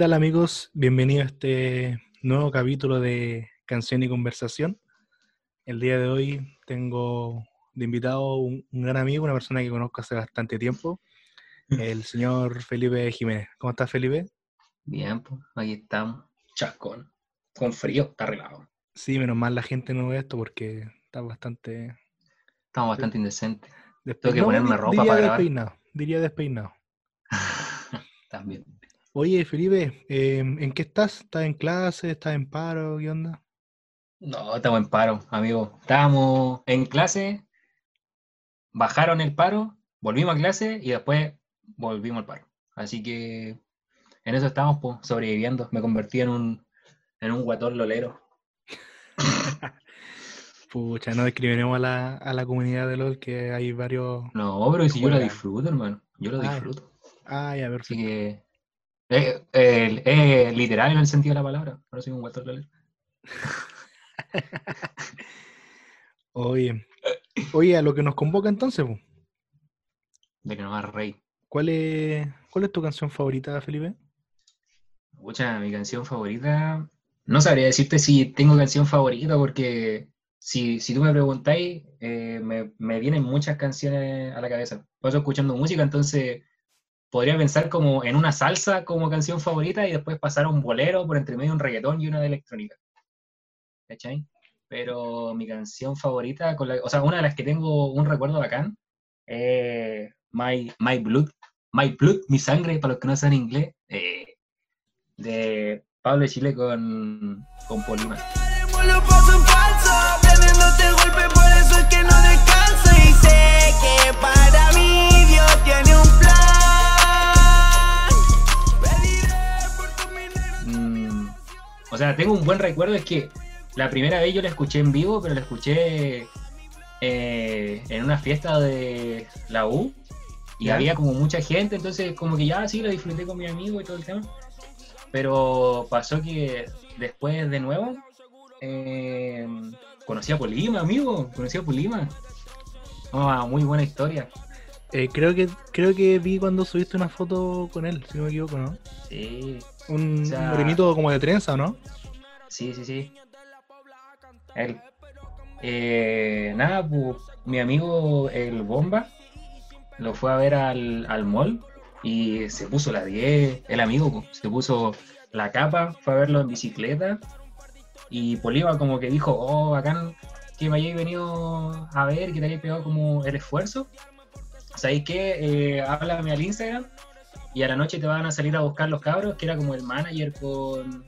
¿Qué tal amigos? Bienvenidos a este nuevo capítulo de Canción y Conversación. El día de hoy tengo de invitado un, un gran amigo, una persona que conozco hace bastante tiempo, el señor Felipe Jiménez. ¿Cómo estás, Felipe? Bien, pues aquí estamos. Chascón. Con frío, está arreglado. Sí, menos mal la gente no ve esto porque está bastante... Estamos bastante indecentes. Tengo que ponerme ropa diría para grabar. despeinado, diría despeinado. También. Oye, Felipe, eh, ¿en qué estás? ¿Estás en clase? ¿Estás en paro? ¿Qué onda? No, estamos en paro, amigo. Estábamos en clase, bajaron el paro, volvimos a clase y después volvimos al paro. Así que en eso estamos, pues, sobreviviendo. Me convertí en un, en un guatón lolero. Pucha, no discriminemos a la, a la comunidad de LOL que hay varios... No, pero si yo Juegan. disfruto, hermano. Yo lo Ah, disfruto. Ah, ya, Así perfecto. que. Eh, eh, literal en el sentido de la palabra. No soy un guatón lolero. Oye, oye, a lo que nos convoca entonces, po, De que no va rey. ¿cuál es, cuál es tu canción favorita, Felipe? Pucha, mi canción favorita. No sabría decirte si tengo canción favorita, porque si, si tú me preguntáis, eh, me, me vienen muchas canciones a la cabeza. Paso escuchando música, entonces podría pensar como en una salsa como canción favorita y después pasar a un bolero por entre medio un reggaetón y una de electrónica. ¿Cachai? Pero mi canción favorita, o sea, una de las que tengo un recuerdo bacán, eh, My, My Blood, My Blood, Mi Sangre, para los que no saben inglés, eh, de Pablo de Chile con, con Polima. O sea, tengo un buen recuerdo, es que la primera vez yo la escuché en vivo, pero la escuché eh, en una fiesta de la U y ¿Ya? había como mucha gente, entonces como que ya sí la disfruté con mi amigo y todo el tema. Pero pasó que después de nuevo eh, conocí a Polima, amigo, conocí a Polima. Ah, muy buena historia. Eh, creo que creo que vi cuando subiste una foto con él, si no me equivoco, ¿no? Sí, Un, O sea- un morenito como de trenza, ¿no? Sí, sí, sí. Él. Eh, nada, pues mi amigo el Bomba lo fue a ver al, al mall y se puso la 10. El amigo pues, se puso la capa, fue a verlo en bicicleta y Poliva como que dijo, oh, bacán que me hayáis venido a ver, que te hayáis pegado como el esfuerzo. ¿Sabéis qué? Eh, háblame al Instagram y a la noche te van a salir a buscar los cabros, que era como el manager con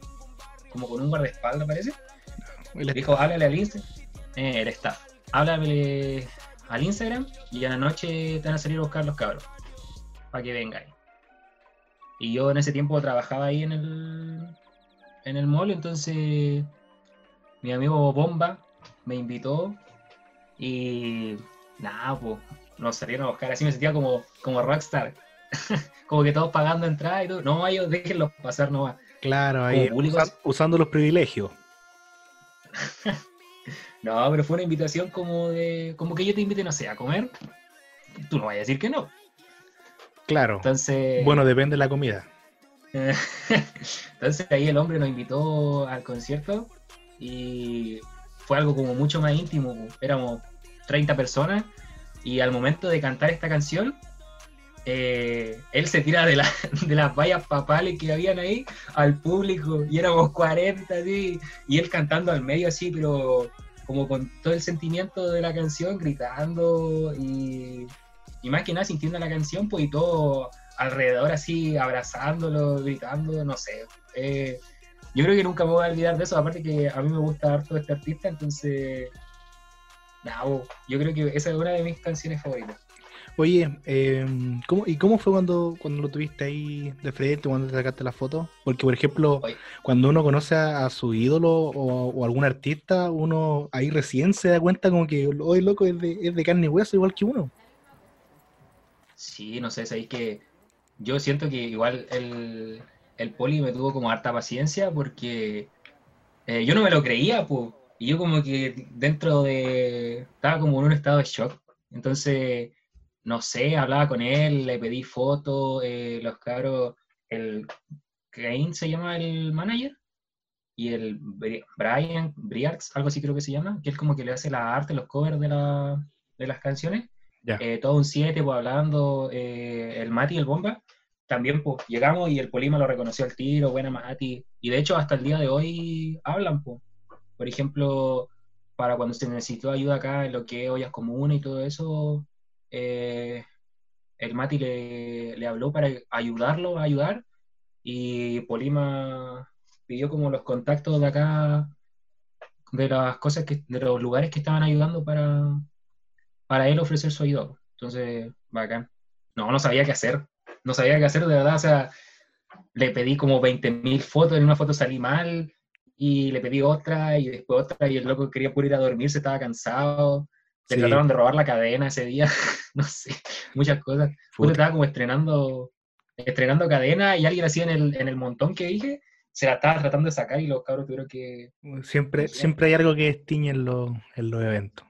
como con un guardaespaldas, parece. Él Le dijo, háblale al Instagram. Eh, el staff. Háblale al Instagram y a la noche te van a salir a buscar los cabros. Para que vengáis. Y yo en ese tiempo trabajaba ahí en el, en el mall, entonces mi amigo Bomba me invitó y nada, pues nos salieron a buscar. Así me sentía como, como rockstar. como que todos pagando entrada y todo. No, ellos déjenlos pasar nomás. Claro, ahí usa- usando los privilegios. No, pero fue una invitación como de. como que yo te invite, no sé, a comer. Tú no vayas a decir que no. Claro. Entonces. Bueno, depende de la comida. Entonces ahí el hombre nos invitó al concierto y fue algo como mucho más íntimo. Éramos 30 personas y al momento de cantar esta canción, eh, él se tira de, la- de las vallas papales que habían ahí al público y éramos 40 así, y él cantando al medio así, pero como con todo el sentimiento de la canción, gritando y, más que nada sintiendo la canción, pues y todo alrededor así, abrazándolo, gritando, no sé. eh, yo creo que nunca me voy a olvidar de eso, aparte que a mí me gusta harto este artista, entonces, yo creo que esa es una de mis canciones favoritas. Oye, eh, ¿cómo, ¿y cómo fue cuando, cuando lo tuviste ahí de frente, cuando te sacaste la foto? Porque, por ejemplo, Oye. cuando uno conoce a, a su ídolo o, o algún artista, uno ahí recién se da cuenta como que, hoy loco, es de, es de carne y hueso igual que uno. Sí, no sé, sabéis que yo siento que igual el, el poli me tuvo como harta paciencia porque eh, yo no me lo creía, pues. Y yo como que dentro de... Estaba como en un estado de shock. Entonces, no sé, hablaba con él, le pedí fotos, eh, los cabros, el, Kane se llama el manager, y el Bri- Brian Briards, algo así creo que se llama, que es como que le hace la arte, los covers de, la, de las canciones. Eh, todo un 7, pues hablando, eh, el Mati y el Bomba. También pues llegamos y el Polima lo reconoció al tiro, buena Mati. Y de hecho hasta el día de hoy hablan, pues. Por ejemplo, para cuando se necesitó ayuda acá en lo que es ollas comunes y todo eso, eh, el Mati le, habló para ayudarlo a ayudar y Polima pidió como los contactos de acá de las cosas que de los lugares que estaban ayudando para para él ofrecer su ayuda. Entonces bacán. No no sabía qué hacer no sabía qué hacer de verdad o sea le pedí como 20.000 fotos en una foto salí mal y le pedí otra y después otra y el loco quería puro ir a dormir se estaba cansado Sí. trataron de robar la cadena ese día no sé muchas cosas Puta. estaba como estrenando estrenando cadena y alguien así en el, en el montón que dije, se la estaba tratando de sacar y los cabros tuvieron que... Siempre, siempre hay algo que destiñe en, los- en los eventos.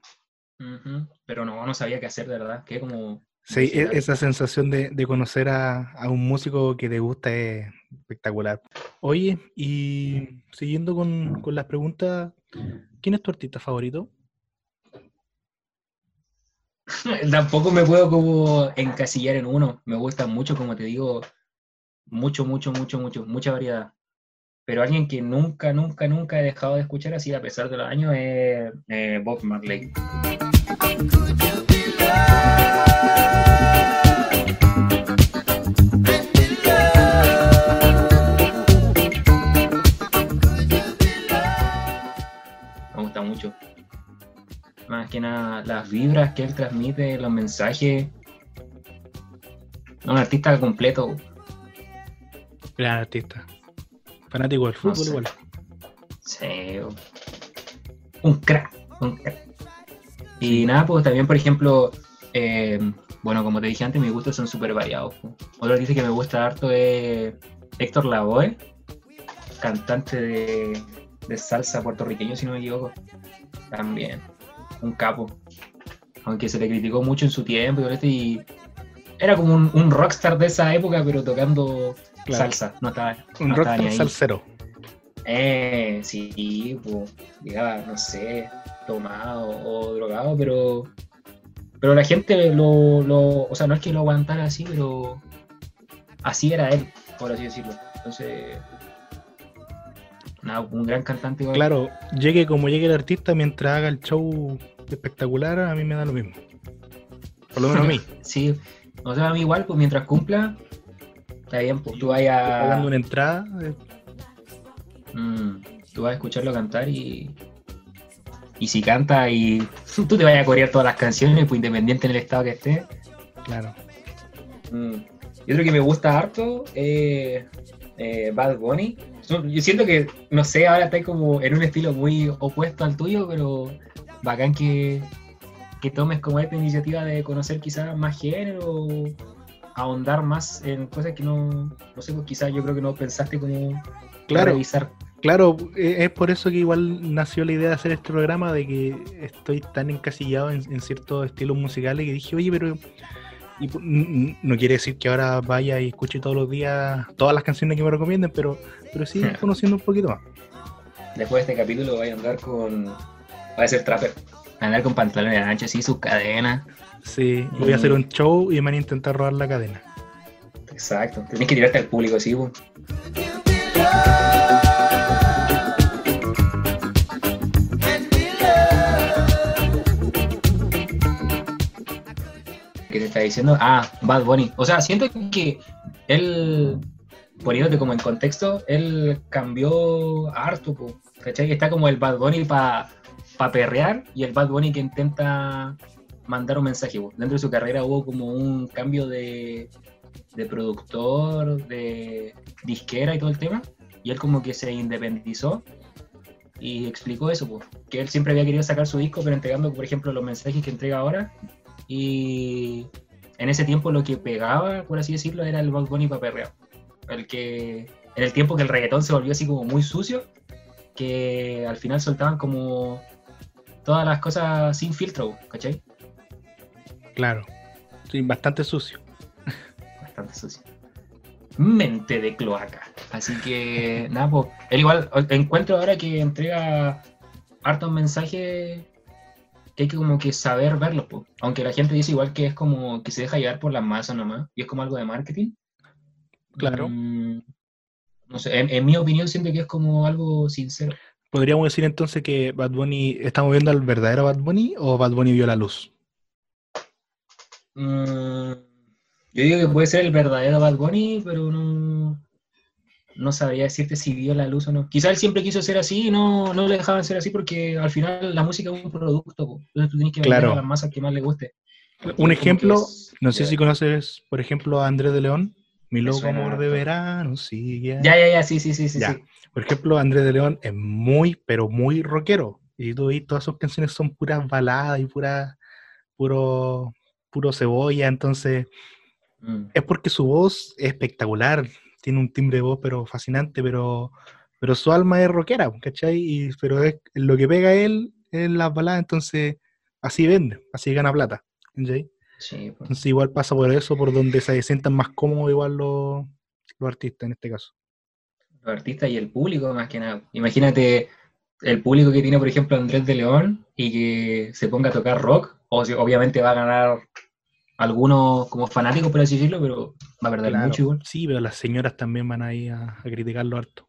Pero no, no sabía qué hacer, de verdad. Que como... Sí, e- esa sensación de, de conocer a, a un músico que te gusta es espectacular. Oye, y siguiendo con, con las preguntas, ¿quién es tu artista favorito? Tampoco me puedo como encasillar en uno. Me gusta mucho, como te digo, mucho, mucho, mucho, mucho, mucha variedad. Pero alguien que nunca, nunca, nunca he dejado de escuchar así a pesar de los años es eh, Bob Marley. Que nada, las vibras que él transmite, los mensajes. Un artista completo. Gran artista. Fanático del fútbol sé. igual. Sí. Un crack. Un crack. Y nada, pues también, por ejemplo, eh, bueno, como te dije antes, mis gustos son súper variados. Otro artista que me gusta harto es Héctor Lavoe, cantante de, de salsa puertorriqueño, si no me equivoco. También, un capo. Aunque se le criticó mucho en su tiempo y era como un, un rockstar de esa época, pero tocando Claro. salsa. No estaba, Un no rockstar salsero. Eh, sí, pues, llegaba, no sé, tomado o drogado, pero pero la gente lo, lo, o sea, no es que lo aguantara así, pero así era él, por así decirlo. Entonces, nada, un gran cantante. igual. Claro, llegue como llegue el artista, mientras haga el show espectacular, a mí me da lo mismo. Por lo menos a mí. Sí, o sea, a mí igual, pues mientras cumpla, está bien, pues tú vayas pagando una entrada, eh, Mm, tú vas a escucharlo cantar y. Y si canta y tú te vas a corear todas las canciones, pues independiente en el estado que esté. claro. Mm. Y otro que me gusta harto es eh, Bad Bunny. Yo siento que, no sé, ahora está como en un estilo muy opuesto al tuyo, pero bacán que, que tomes como esta iniciativa de conocer quizás más género, ahondar más en cosas que no, no sé, pues quizás yo creo que no pensaste como Claro, revisar. claro, eh, es por eso que igual nació la idea de hacer este programa, de que estoy tan encasillado en, en ciertos estilos musicales que dije, oye, pero y no quiere decir que ahora vaya y escuche todos los días todas las canciones que me recomienden, pero, pero sí conociendo un poquito más. Después de este capítulo voy a andar con. Voy a ser trapper. Andar con pantalones anchos, así, sus cadenas. Sí, voy a hacer un show y me van a intentar robar la cadena. Exacto. Tenés que tirarte al público, sí, po. ¿Qué te está diciendo? Ah, Bad Bunny. O sea, siento que él, poniéndote como en contexto, él cambió harto, ¿cachai? Está como el Bad Bunny para perrear y el Bad Bunny que intenta mandar un mensaje. Dentro de su carrera hubo como un cambio de, de productor, de disquera y todo el tema, y él como que se independizó y explicó eso, po, que él siempre había querido sacar su disco, pero entregando, por ejemplo, los mensajes que entrega ahora, y en ese tiempo lo que pegaba, por así decirlo, era el Bad Bunny pa' perreo. El que, en el tiempo que el reggaetón se volvió así como muy sucio, que al final soltaban como todas las cosas sin filtro, ¿cachai? Claro. Sí, bastante sucio. Bastante sucio. mente de cloaca. Así que, nada, pues, él igual encuentro ahora que entrega hartos mensajes que hay que como que saber verlos, po. aunque la gente dice igual que es como que se deja llevar por las masas nomás, y es como algo de marketing. Claro. Mm, no sé, en, en mi opinión siento que es como algo sincero. Podríamos decir entonces que Bad Bunny, ¿estamos viendo al verdadero Bad Bunny o Bad Bunny vio la luz? Mm, yo digo que puede ser el verdadero Bad Bunny, pero no, no sabría decirte si vio la luz o no. Quizá él siempre quiso ser así y no, no le dejaban ser así porque al final la música es un producto, entonces tú tienes que vender Claro. a las masas que más le guste. Un ejemplo, es- no sé si conoces, por ejemplo, a Andrés de León, Mi loco amor de verano, sigue. Ya, ya, ya, sí, sí, sí, sí. Ya. sí. Por ejemplo, Andrés de León es muy, pero muy rockero. Y tú todas sus canciones son puras baladas y puras, puro, puro cebolla. Entonces, Mm. es porque su voz es espectacular. Tiene un timbre de voz, pero fascinante, pero, pero su alma es rockera, ¿cachai? Y, pero es, lo que pega a él es las baladas, entonces así vende, así gana plata. ¿cachai? Sí, pues. Entonces igual pasa por eso, por donde se sientan más cómodos igual los, los artistas en este caso. los artistas y el público más que nada. Imagínate el público que tiene, por ejemplo, Andrés de León y que se ponga a tocar rock, o si- obviamente va a ganar algunos como fanáticos, por así decirlo, pero va a perder Claro, mucho igual. Sí, pero las señoras también van ahí a, a criticarlo harto.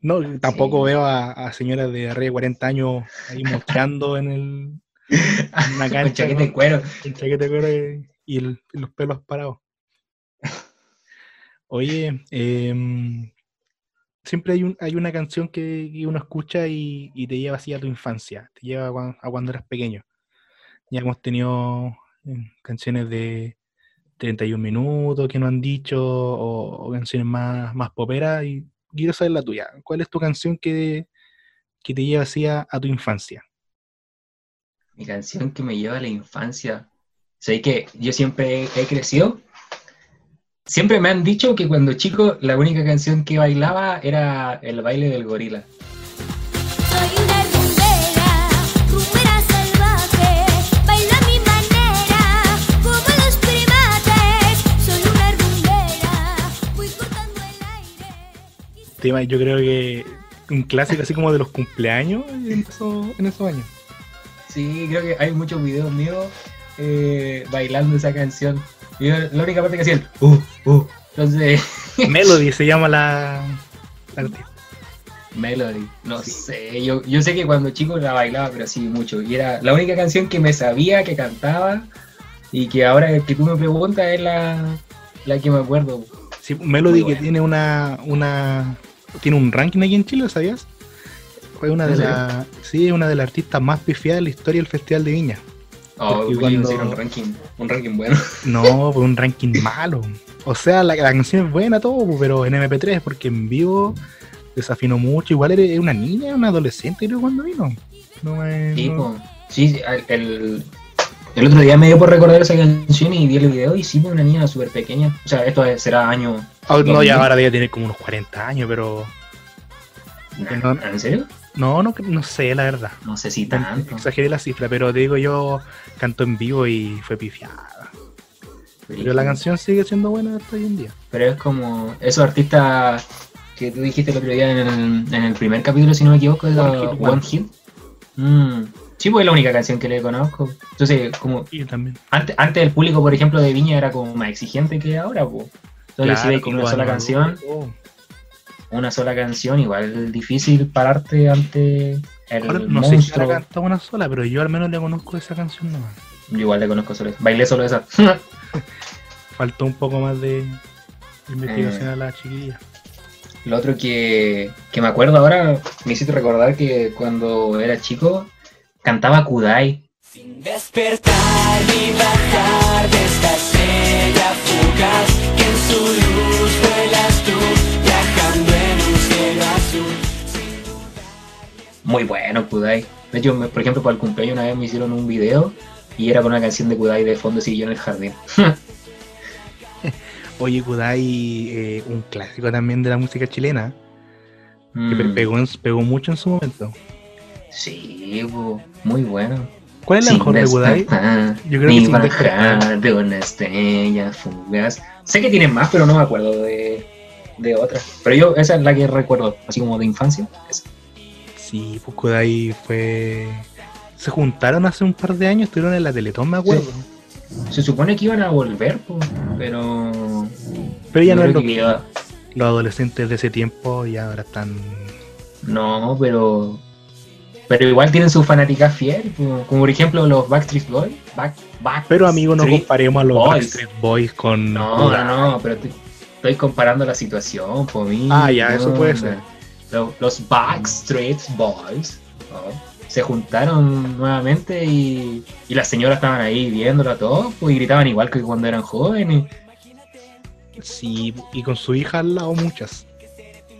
No, tampoco Sí. veo a, a señoras de arriba de 40 años ahí mostrando en, el, una Con cancha chaqueta de cuero. con chaqueta de cuero y, y el- y los pelos parados. Oye, em, siempre hay, un, hay una canción que, que uno escucha y, y te lleva así a tu infancia, te lleva a, cuan- a cuando eras pequeño. Ya hemos tenido eh, canciones de 31 minutos que no han dicho, o, o canciones más, más poperas, y quiero saber la tuya. ¿Cuál es tu canción que, que te lleva así a, a tu infancia? Mi canción que me lleva a la infancia. Sé que yo siempre he crecido. Siempre me han dicho que cuando chico la única canción que bailaba era el baile del gorila. Soy una rumbera, rumbera salvaje, baila a mi manera, como los primates. Soy una rumbera, voy cortando el aire. y se- Tema, yo creo que un clásico así como de los cumpleaños en, esos- en esos años. Sí, creo que hay muchos videos míos eh, bailando esa canción. Y yo, la única parte que hacía el uh, uh. Entonces, Melody se llama la. Melody, no Sí. sé. Yo, yo sé que cuando chico la bailaba, pero sí mucho. Y era la única canción que me sabía, que cantaba. Y que ahora que tú me preguntas es la, la que me acuerdo. Sí, Melody que tiene una, una tiene un ranking aquí en Chile, ¿sabías? Fue una de las sí, una de las artistas más pifiadas de la historia del Festival de Viña. Oh, cuando- un ranking, un ranking bueno. No, fue un ranking malo. O sea, la, la canción es buena todo, pero en MP3, porque en vivo desafinó mucho. Igual era una niña, una adolescente, creo, cuando vino. No me. Sí, no- sí, el, el otro día me dio por recordar esa canción y vi el video y sí, pues, una niña súper pequeña. O sea, esto será año. Ah, no, 2000. ya ahora debe tener como unos 40 años, pero. Nah, ¿En serio? No, no, no sé, la verdad. No sé si tanto. Exageré la cifra, pero te digo yo, cantó en vivo y fue pifiada. Pero la canción sigue siendo buena hasta hoy en día. Pero es como esos artistas que tú dijiste el otro día en el, en el primer capítulo, si no me equivoco, es One Hit One. Hit. Mm. Sí, pues es la única canción que le conozco. Entonces, como Y también. antes, antes el público, por ejemplo, de Viña era como más exigente que ahora, pues. Entonces, si Claro, ves con y una sola canción. Una sola canción, igual es difícil pararte ante el Ahora, no sé si monstruo. la canta una sola, pero yo al menos le conozco esa canción nomás. Yo igual le conozco solo esa. Bailé solo esa. Faltó un poco más de investigación Eh. a la chiquilla. Lo otro que, que me acuerdo ahora, me hiciste recordar que cuando era chico cantaba Kudai. Sin despertar ni bajar de esta estrella fugaz que en su luz Muy bueno Kudai. De hecho, me- por ejemplo, para el cumpleaños una vez me hicieron un video y era con una canción de Kudai de fondo y yo en el jardín. Oye, Kudai, eh, un clásico también de la música chilena, que Mm, pegó, en- pegó mucho en su momento. Sí, muy bueno. ¿Cuál es la Sin mejor de Kudai? Yo creo que ni despertar. bajar de una estrella fugaz. Sé que tienen más, pero no me acuerdo de, de otra. Pero yo, esa es la que recuerdo, así como de infancia. esa. Sí, pues Kudai fue. Se juntaron hace un par de años, estuvieron en la Teletón, me acuerdo. Se supone que iban a volver, pero. Pero ya yo no es lo que iba- los adolescentes de ese tiempo y ahora están. No, pero. Pero igual tienen su fanática fiel, po, como por ejemplo los Backstreet Boys. Back, Back Pero amigo, no comparemos a los Boys. Backstreet Boys con. No, no, no, pero estoy, estoy comparando la situación, por mí. Ah, ya, eso no, puede no. ser. Lo- Los Backstreet Boys ¿no? se juntaron nuevamente y, y las señoras estaban ahí viéndolo a todos pues, y gritaban igual que cuando eran jóvenes. Sí, y con su hija al lado muchas.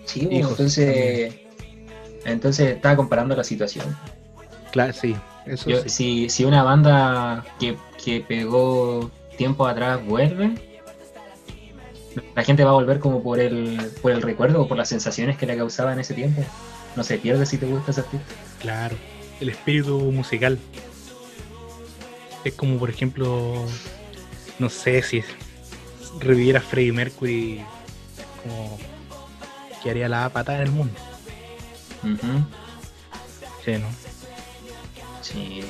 Sí, pues, Hijos entonces, entonces estaba comparando la situación. Claro, sí, eso Yo- sí. si, si una banda que, que pegó tiempo atrás vuelve, la gente va a volver como por el, por el recuerdo o por las sensaciones que le causaba en ese tiempo. No se pierde si te gusta ese artista. Claro, el espíritu musical. Es como, por ejemplo, no sé si reviviera Freddie Mercury, como que haría la patada en el mundo. Ujú. Sí, ¿no? Sí.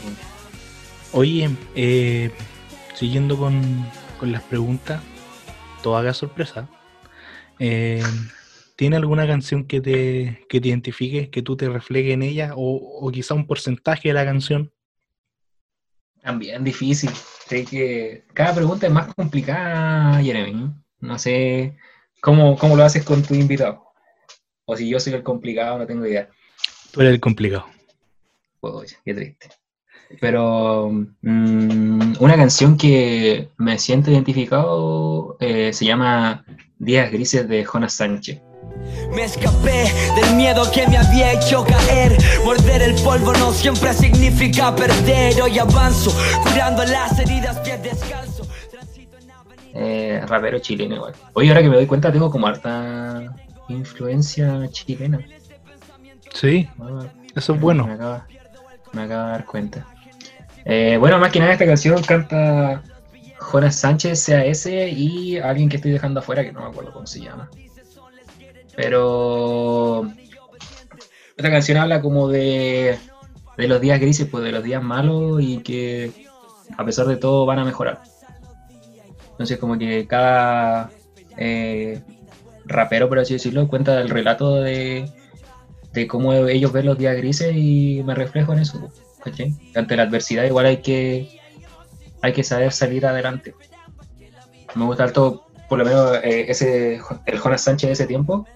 Oye, eh, siguiendo con, con las preguntas, todo haga sorpresa. eh, ¿Tiene alguna canción que te, que te identifique, que tú te reflejes en ella? O, o quizá un porcentaje de la canción. También difícil. Sé que cada pregunta es más complicada, Jeremy. No sé cómo, cómo lo haces con tu invitado. O si yo soy el complicado, no tengo idea. Tú eres el complicado. Pues, qué triste. Pero mm, una canción que me siento identificado eh, se llama Días Grises de Jonas Sánchez. Me escapé del miedo que me había hecho caer. Morder el polvo no siempre significa perder. Hoy avanzo, curando las heridas, pie descalzo. Eh, rapero chileno igual. Oye, ahora que me doy cuenta, tengo como harta influencia chilena. Sí, Ah, eso es Me bueno. acaba, me acabo de dar cuenta. Eh, bueno, más que nada esta canción canta Jonas Sánchez, CAS y alguien que estoy dejando afuera que no me acuerdo cómo se llama. Pero esta canción habla como de, de los días grises, pues de los días malos y que a pesar de todo van a mejorar. Entonces como que cada eh, rapero, por así decirlo, cuenta el relato de, de cómo ellos ven los días grises y me reflejo en eso. ¿Cachai? Ante la adversidad igual hay que, hay que saber salir adelante. Me gusta harto, por lo menos, eh, ese, el Jonas Sánchez de ese tiempo.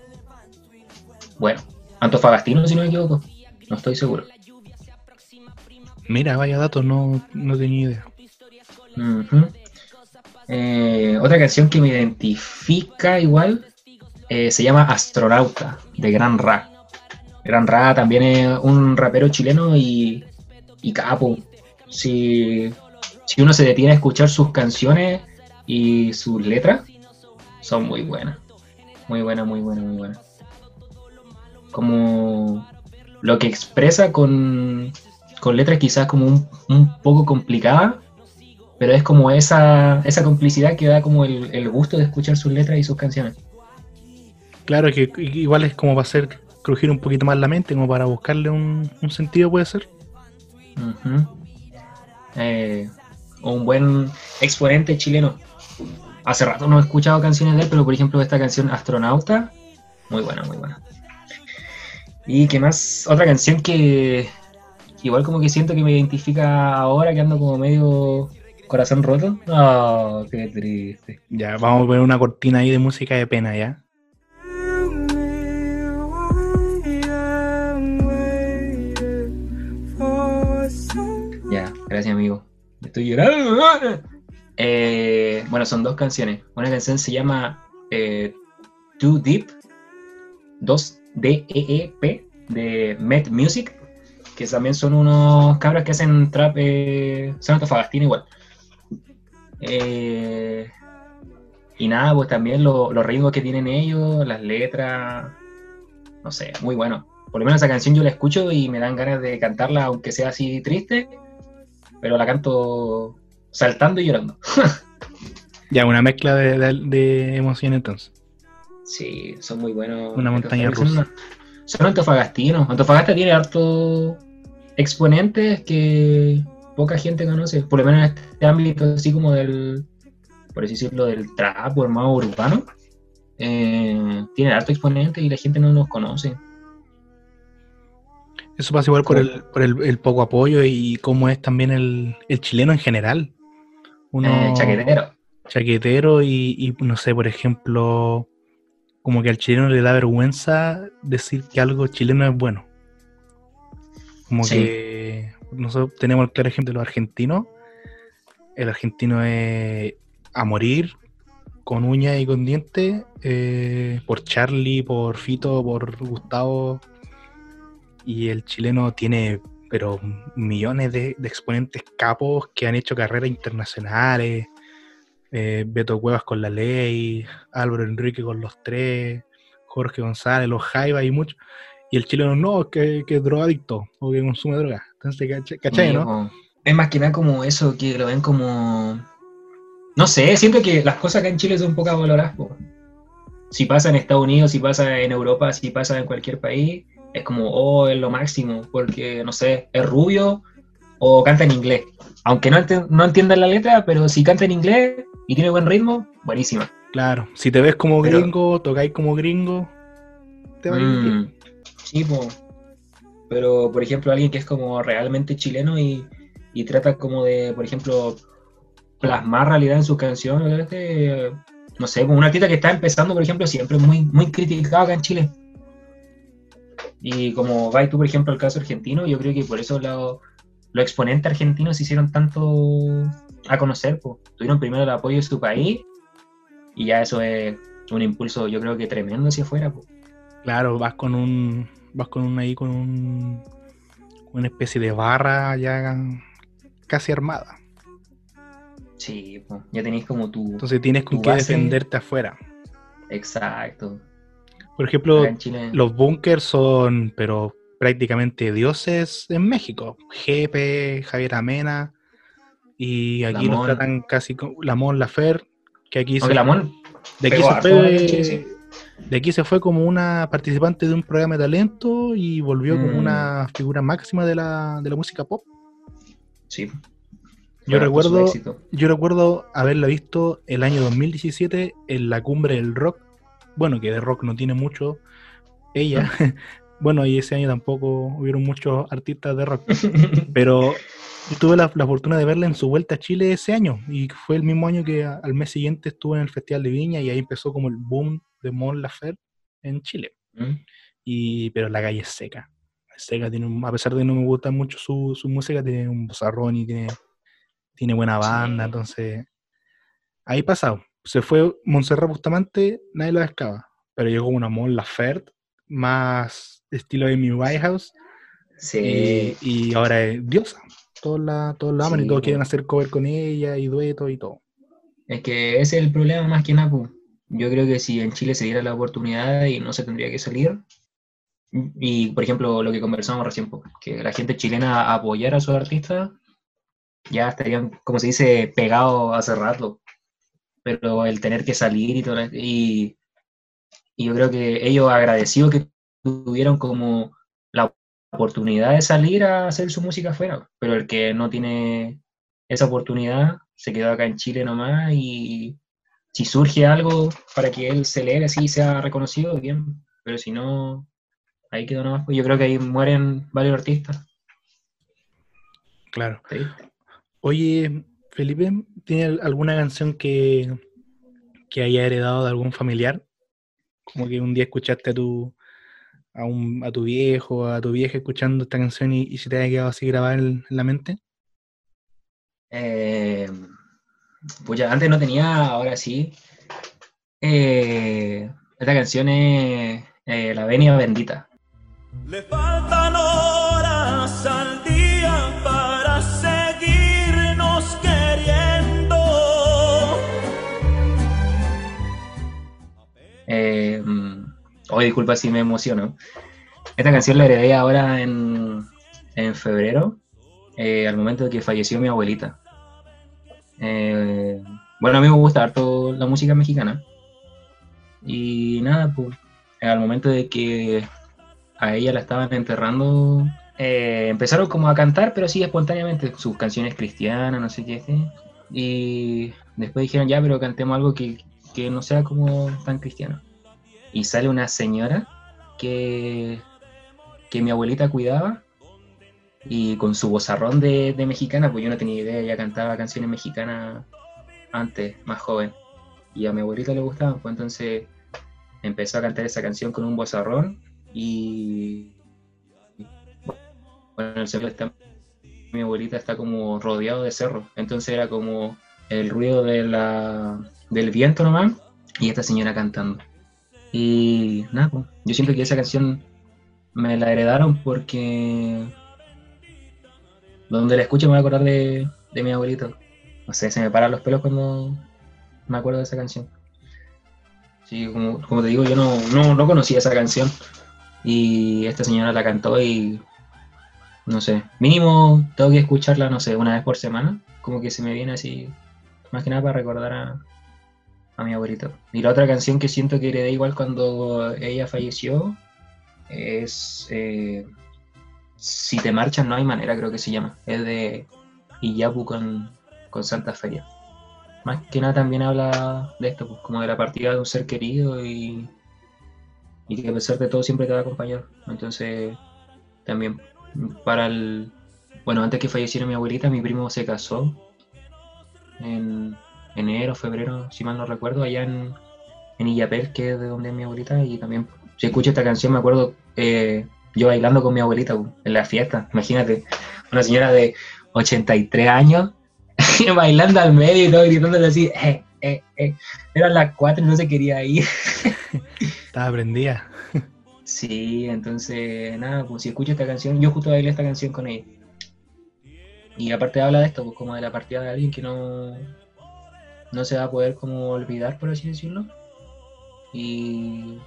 Bueno, Antofagastino, si no me equivoco. No estoy seguro. Mira, vaya datos, no, no tenía idea. Eh, otra canción que me identifica igual eh, se llama Astronauta, de Gran Ra. Gran Ra también es un rapero chileno y, y capo. Si, si uno se detiene a escuchar sus canciones y sus letras, son muy buenas. Muy buenas, muy buenas, muy buenas. Como lo que expresa con, con letras quizás como un, un poco complicadas, pero es como esa, esa complicidad que da como el, el gusto de escuchar sus letras y sus canciones. Claro que igual es como para hacer crujir un poquito más la mente, como para buscarle un, un sentido, puede ser. Eh, un buen exponente chileno. Hace rato no he escuchado canciones de él, pero por ejemplo esta canción Astronauta, muy buena, muy buena. Y qué más, otra canción que igual como que siento que me identifica ahora, que ando como medio corazón roto. Oh, qué triste. Ya, vamos a poner una cortina ahí de música de pena, ¿ya? Gracias amigo. Estoy llorando. Eh, bueno, son dos canciones. Una canción se llama eh, Too Deep, 2-D-E-E-P, de Met Music, que también son unos cabros que hacen trap, eh, son Antofagastino igual. Eh, y nada, pues también lo- los ritmos que tienen ellos, las letras, no sé, muy bueno. Por lo menos esa canción yo la escucho y me dan ganas de cantarla, aunque sea así triste, pero la canto saltando y llorando. Ya, una mezcla de, de, de emoción entonces. Sí, son muy buenos. Una montaña rusa. Son antofagastinos. Antofagasta tiene harto exponentes que poca gente conoce. Por lo menos en este ámbito, así como del, por así decirlo, del trap o el más urbano. Eh, tiene harto exponente y la gente no los conoce. Eso pasa igual por el, por el, el poco apoyo y cómo es también el, el chileno en general. Uno Eh, chaquetero. chaquetero y, y, no sé, por ejemplo, como que al chileno le da vergüenza decir que algo chileno es bueno. Como Sí. que nosotros tenemos el claro ejemplo de los argentinos. El argentino es a morir con uñas y con dientes eh, por Charlie, por Fito, por Gustavo. Y el chileno tiene, pero millones de, exponentes capos que han hecho carreras internacionales. Eh, Beto Cuevas con la ley, Álvaro Enrique con los tres, Jorge González, los Jaiba y muchos. Y el chileno no, que, que es drogadicto o que consume droga. Entonces, ¿cach- ¿cachai, no? Es más que nada como eso, que lo ven como... No sé, siento que las cosas acá en Chile son pocas valoradas. po. Si pasa en Estados Unidos, si pasa en Europa, si pasa en cualquier país, es como, oh, es lo máximo, porque, no sé, es rubio o canta en inglés. Aunque no, ente- no entiendan la letra, pero si canta en inglés y tiene buen ritmo, buenísima. Claro, si te ves como Pero- gringo, tocáis como gringo, te va a ir bien. Mm, sí, po. Pero, por ejemplo, alguien que es como realmente chileno y, y trata como de, por ejemplo, plasmar realidad en sus canciones, no sé, como un artista que está empezando, por ejemplo, siempre es muy, muy criticado acá en Chile. Y como vais tú, por ejemplo, al caso argentino, yo creo que por eso lo- los exponentes argentinos se hicieron tanto a conocer, pues. Tuvieron primero el apoyo de su país y ya eso es un impulso, yo creo que tremendo hacia afuera, pues. Claro, vas con un. Vas con un ahí con un. Una especie de barra ya casi armada. Sí, po, ya tenéis como tu... Entonces tienes con qué defenderte afuera. Exacto. Por ejemplo, Chile... los bunkers son, pero prácticamente dioses en México. Jepe, Javier Amena. Y aquí los Lamón. tratan casi como Lamón Lafer, que aquí se, Lamón de aquí se fue. De aquí se fue como una participante de un programa de talento y volvió como Mm. una figura máxima de la, de la música pop. Sí. Yo recuerdo, yo recuerdo haberla visto el año 2017 en la cumbre del rock. Bueno, que de rock no tiene mucho ella. bueno, y ese año tampoco hubieron muchos artistas de rock. Pero yo tuve la, la fortuna de verla en su vuelta a Chile ese año. Y fue el mismo año que a- al mes siguiente estuvo en el Festival de Viña y ahí empezó como el boom de Mon Laferte en Chile. Mm. Y, pero la calle es seca. Seca, tiene un- a pesar de que no me gusta mucho su, su música, tiene un bozarrón y tiene, tiene buena banda. Sí. Entonces, ahí pasado. Se fue Montserrat Bustamante, nadie la pescaba. Pero llegó una Mon Laferte, más estilo Amy Winehouse, Sí. y, y ahora es diosa. Todos la, todos la aman y Sí, todos po. quieren hacer cover con ella y dueto y todo. Es que ese es el problema más que nada. Yo creo que si en Chile se diera la oportunidad y no se tendría que salir, y por ejemplo lo que conversamos recién, que la gente chilena apoyara a sus artistas, ya estarían, como se dice, pegados hace rato. Pero el tener que salir y todo, y, y yo creo que ellos agradecidos que tuvieron como la oportunidad de salir a hacer su música afuera, pero el que no tiene esa oportunidad se quedó acá en Chile nomás y si surge algo para que él se lea así y sea reconocido, bien, pero si no, ahí quedó nomás. Yo creo que ahí mueren varios artistas. Claro. ¿sí? Oye, Felipe, ¿tiene alguna canción que, que haya heredado de algún familiar? Como que un día escuchaste a tu, a, un, a tu viejo, a tu vieja escuchando esta canción y, y se te haya quedado así grabada en, en la mente. Eh, pues ya antes no tenía, ahora sí. Eh, esta canción es eh, La Venia Bendita. Le faltan Eh, hoy disculpa si me emociono. Esta canción la heredé ahora en, en febrero, eh, al momento de que falleció mi abuelita. Eh, bueno, a mí me gusta harto la música mexicana. Y nada, pues al momento de que a ella la estaban enterrando, eh, empezaron como a cantar, pero sí espontáneamente, sus canciones cristianas, no sé qué. Y después dijeron, ya, pero cantemos algo que, que no sea como tan cristiano. Y sale una señora que, que mi abuelita cuidaba y con su vozarrón de, de mexicana, pues yo no tenía idea, ella cantaba canciones mexicanas antes, más joven. Y a mi abuelita le gustaba, pues entonces empezó a cantar esa canción con un vozarrón y bueno, el cerro está, mi abuelita está como rodeado de cerro, entonces era como el ruido de la, del viento nomás y esta señora cantando. Y nada, pues, yo siento que esa canción me la heredaron porque donde la escucho me voy a acordar de, de mi abuelito. No sé, se me paran los pelos cuando me acuerdo de esa canción. Sí, como, como te digo, yo no, no, no conocía esa canción. Y esta señora la cantó y no sé, mínimo tengo que escucharla, no sé, una vez por semana. Como que se me viene así, más que nada para recordar a, a mi abuelito. Y la otra canción que siento que heredé igual cuando ella falleció es eh, Si te marchas no hay manera, creo que se llama. Es de Iyapu con, con Santa Feria. Más que nada también habla de esto, pues, como de la partida de un ser querido y, y que a pesar de todo siempre te va a acompañar. Entonces, también para el... Bueno, antes que falleciera mi abuelita, mi primo se casó en enero, febrero, si mal no recuerdo, allá en, en Illapel, que es de donde es mi abuelita, y también, si escucho esta canción, me acuerdo eh, yo bailando con mi abuelita en la fiesta, imagínate, una señora de 83 años bailando al medio y todo, gritándole así, eh, eh, eh. Eran las 4 y no se quería ir. Estaba prendida. Sí, entonces, nada, pues si escucho esta canción, yo justo bailé esta canción con ella. Y aparte habla de esto, pues como de la partida de alguien que no, no se va a poder como olvidar, por así decirlo. Y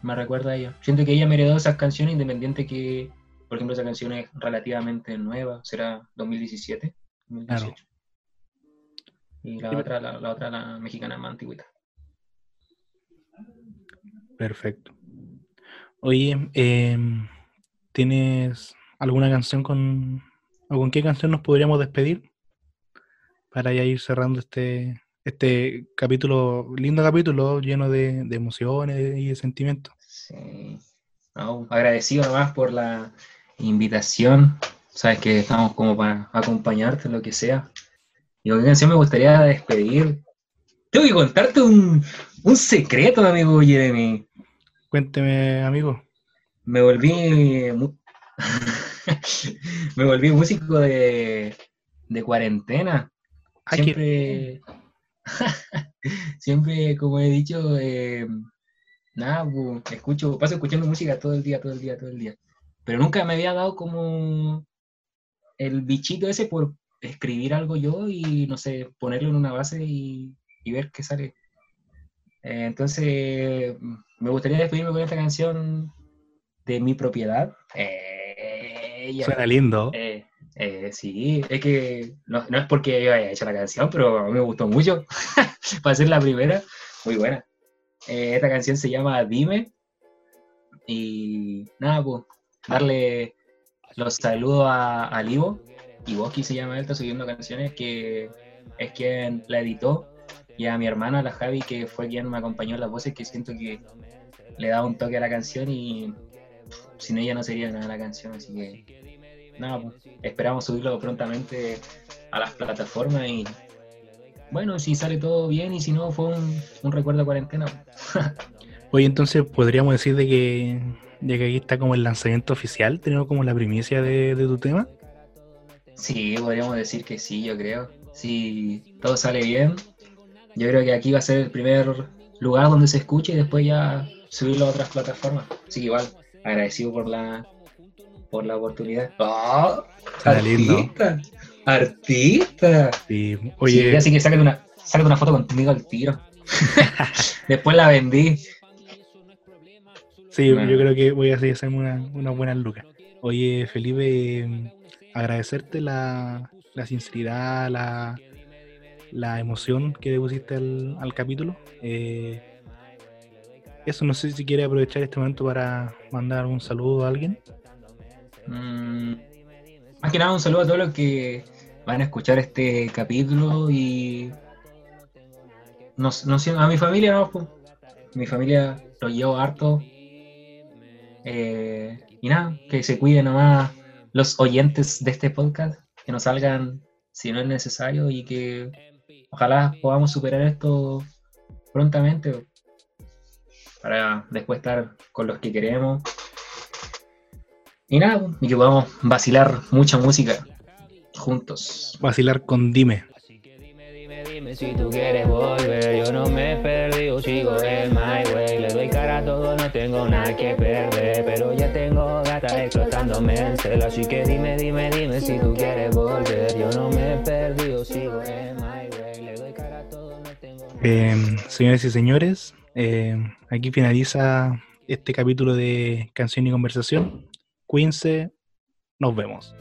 me recuerda a ella. Siento que ella me heredó esas canciones independiente que, por ejemplo, esa canción es relativamente nueva, será 2017, 2018. Y la otra, la, la otra, la mexicana más antigüita. Perfecto. Oye, em, ¿tienes alguna canción con... o con qué canción nos podríamos despedir? Para ya ir cerrando este, este capítulo, lindo capítulo, lleno de, de emociones y de sentimientos. Sí. No, agradecido nomás por la invitación. Sabes que estamos como para acompañarte en lo que sea. Y qué canción me gustaría despedir. Tengo que contarte un, un secreto, amigo Jeremy. Cuénteme, amigo. Me volví me volví músico de, de cuarentena. Ah, qué Siempre, como he dicho, eh, nada, escucho, paso escuchando música todo el día, todo el día, todo el día. Pero nunca me había dado como el bichito ese por escribir algo yo y, no sé, ponerlo en una base y, y ver qué sale. Eh, entonces, me gustaría despedirme con esta canción de mi propiedad. Eh, ya. Suena lindo. Eh, eh, sí, es que no, no es porque yo haya hecho la canción, pero a mí me gustó mucho. Para ser la primera, muy buena. Eh, esta canción se llama Dime. Y nada, pues, darle los saludos a, a Livo. Ivoski se llama él, está subiendo canciones que es quien la editó. Y a mi hermana, la Javi, que fue quien me acompañó en las voces, que siento que le da un toque a la canción y sin ella no sería nada la canción, así que nada, pues, esperamos subirlo prontamente a las plataformas y bueno, si sale todo bien y si no, fue un, un recuerdo de cuarentena. Oye, entonces podríamos decir de que, de que aquí está como el lanzamiento oficial, tenemos como la primicia de, de tu tema. Sí, podríamos decir que sí, yo creo. Si todo sale bien, yo creo que aquí va a ser el primer lugar donde se escuche y después ya subirlo a otras plataformas. Así que igual, agradecido por la por la oportunidad. ¡Oh! Lindo. ¡Artista! ¡Artista! Y, Oye, así que sácate una, sácate una foto contigo al tiro. Después la vendí. sí, Bueno. yo creo que voy a hacer hacerme una, unas buenas lucas. Oye, Felipe, agradecerte la, la sinceridad, la, la emoción que le pusiste al, al capítulo. Eh, eso no sé si quiere aprovechar este momento para mandar un saludo a alguien. Mm, más que nada un saludo a todos los que van a escuchar este capítulo y no, no a mi familia no, pues. mi familia lo llevo harto Eh, y nada, que se cuiden nomás los oyentes de este podcast, que no salgan si no es necesario y que ojalá podamos superar esto prontamente para después estar con los que queremos. Y nada, y que podamos vacilar mucha música juntos. Vacilar con Dime. Así que dime, dime, dime si tú quieres volver. Yo no me he perdido, sigo en my way. Le doy cara a todo, no tengo nada que perder. Pero ya tengo gata explotándome el celo. Así que dime, dime, dime si tú quieres volver. Yo no me he perdido, sigo en my way. Le doy cara a todo, no tengo nada Eh, señores y señores, eh, aquí finaliza este capítulo de Canción y Conversación. Cuídense, nos vemos.